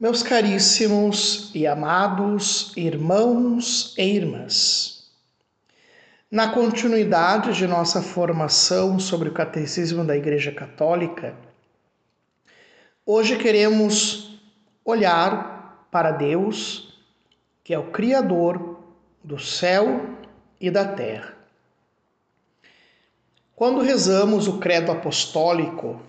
Meus caríssimos e amados irmãos e irmãs, na continuidade de nossa formação sobre o Catecismo da Igreja Católica, hoje queremos olhar para Deus, que é o Criador do céu e da terra. Quando rezamos o Credo Apostólico,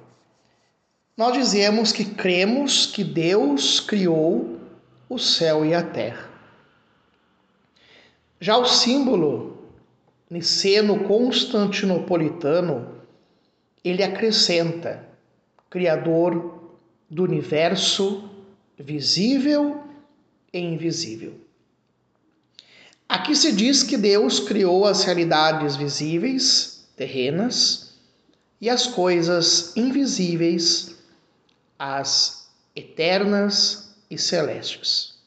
nós dizemos que cremos que Deus criou o céu e a terra. Já o símbolo niceno-constantinopolitano, ele acrescenta Criador do universo visível e invisível. Aqui se diz que Deus criou as realidades visíveis, terrenas, e as coisas invisíveis, as eternas e celestes.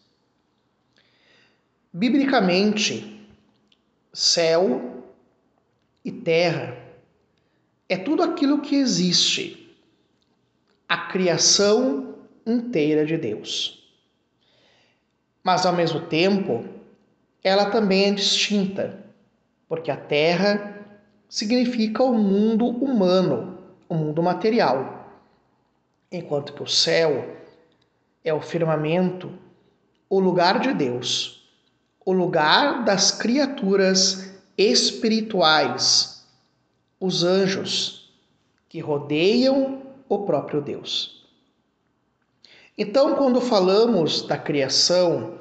Biblicamente, céu e terra é tudo aquilo que existe, a criação inteira de Deus. Mas ao mesmo tempo, ela também é distinta, porque a terra significa o mundo humano, o mundo material enquanto que o céu é o firmamento, o lugar de Deus, o lugar das criaturas espirituais, os anjos que rodeiam o próprio Deus. Então, quando falamos da criação,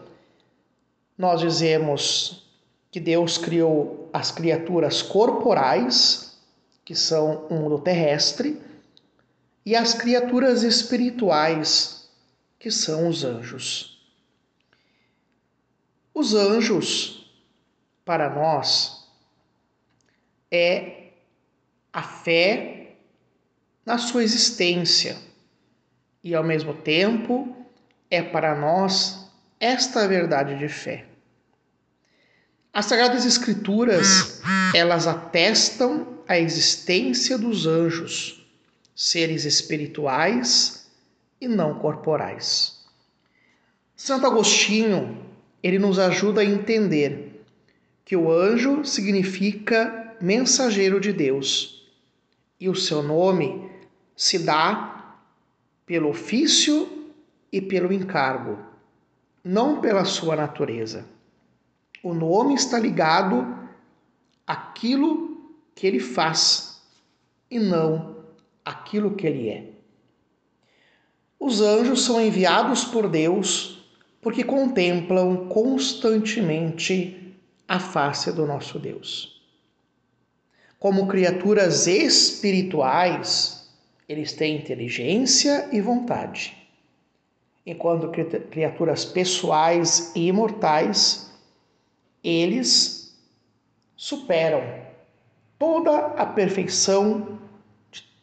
nós dizemos que Deus criou as criaturas corporais, que são o mundo terrestre, e as criaturas espirituais, que são os anjos. Os anjos, para nós, é a fé na sua existência e, ao mesmo tempo, é para nós esta verdade de fé. As Sagradas Escrituras, elas atestam a existência dos anjos seres espirituais e não corporais. Santo Agostinho, ele nos ajuda a entender que o anjo significa mensageiro de Deus e o seu nome se dá pelo ofício e pelo encargo, não pela sua natureza. O nome está ligado àquilo que ele faz e não aquilo que ele é. Os anjos são enviados por Deus porque contemplam constantemente a face do nosso Deus. Como criaturas espirituais, eles têm inteligência e vontade, enquanto criaturas pessoais e imortais, eles superam toda a perfeição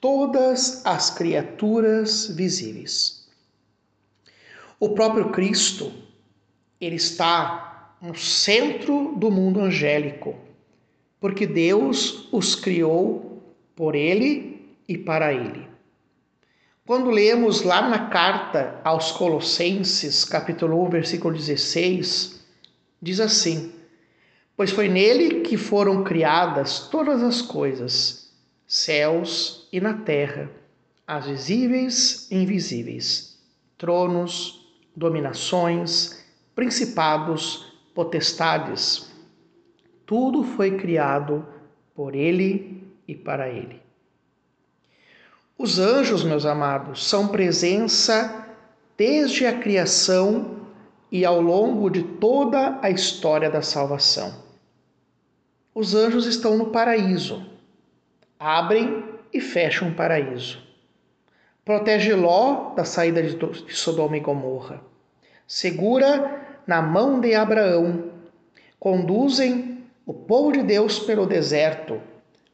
todas as criaturas visíveis. O próprio Cristo, ele está no centro do mundo angélico, porque Deus os criou por ele e para ele. Quando lemos lá na carta aos Colossenses, capítulo 1, versículo 16, diz assim: Pois foi nele que foram criadas todas as coisas céus e na terra, as visíveis e invisíveis, tronos, dominações, principados, potestades. Tudo foi criado por ele e para ele. Os anjos, meus amados, são presença desde a criação e ao longo de toda a história da salvação. Os anjos estão no paraíso abrem e fecham o paraíso. Protege Ló da saída de Sodoma e Gomorra. Segura na mão de Abraão. Conduzem o povo de Deus pelo deserto.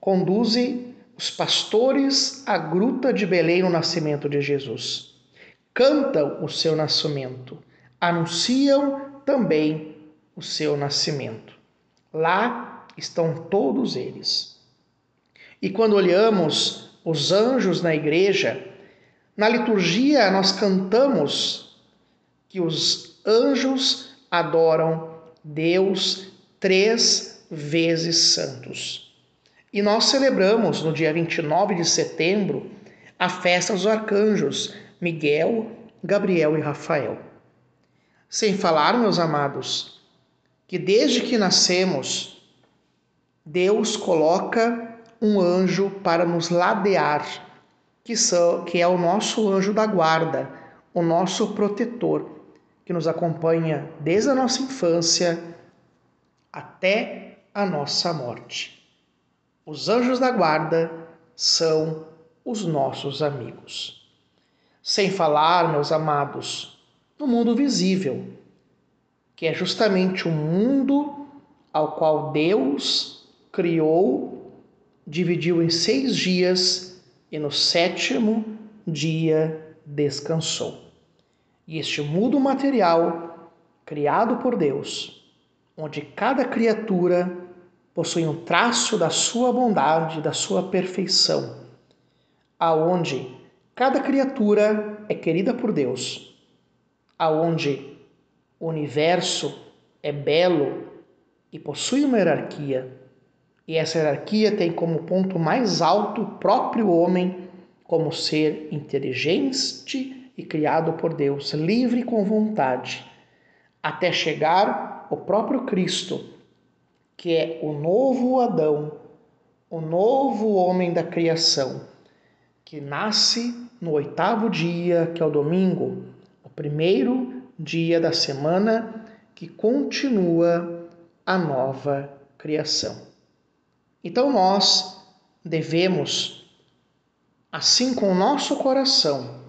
Conduzem os pastores à gruta de Belém no nascimento de Jesus. Cantam o seu nascimento. Anunciam também o seu nascimento. Lá estão todos eles. E quando olhamos os anjos na igreja, na liturgia nós cantamos que os anjos adoram Deus três vezes santos. E nós celebramos no dia 29 de setembro a festa dos arcanjos Miguel, Gabriel e Rafael. Sem falar, meus amados, que desde que nascemos, Deus coloca um anjo para nos ladear, que, são, que é o nosso anjo da guarda, o nosso protetor, que nos acompanha desde a nossa infância até a nossa morte. Os anjos da guarda são os nossos amigos. Sem falar, meus amados, no mundo visível, que é justamente o mundo ao qual Deus criou, dividiu em seis dias e no sétimo dia descansou. E este mundo material, criado por Deus, onde cada criatura possui um traço da sua bondade, da sua perfeição, aonde cada criatura é querida por Deus, aonde o universo é belo e possui uma hierarquia, e essa hierarquia tem como ponto mais alto o próprio homem como ser inteligente e criado por Deus, livre com vontade, até chegar o próprio Cristo, que é o novo Adão, o novo homem da criação que nasce no oitavo dia, que é o domingo, o primeiro dia da semana que continua a nova criação. Então nós devemos, assim com o nosso coração,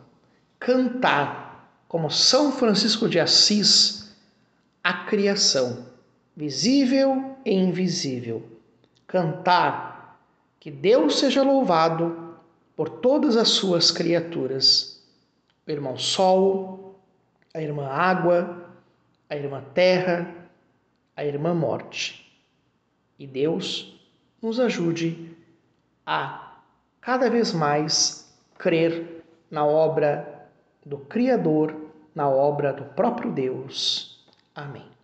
cantar como São Francisco de Assis a criação, visível e invisível. Cantar que Deus seja louvado por todas as suas criaturas: o irmão Sol, a irmã Água, a irmã Terra, a irmã Morte. E Deus nos ajude a cada vez mais crer na obra do Criador, na obra do próprio Deus. Amém.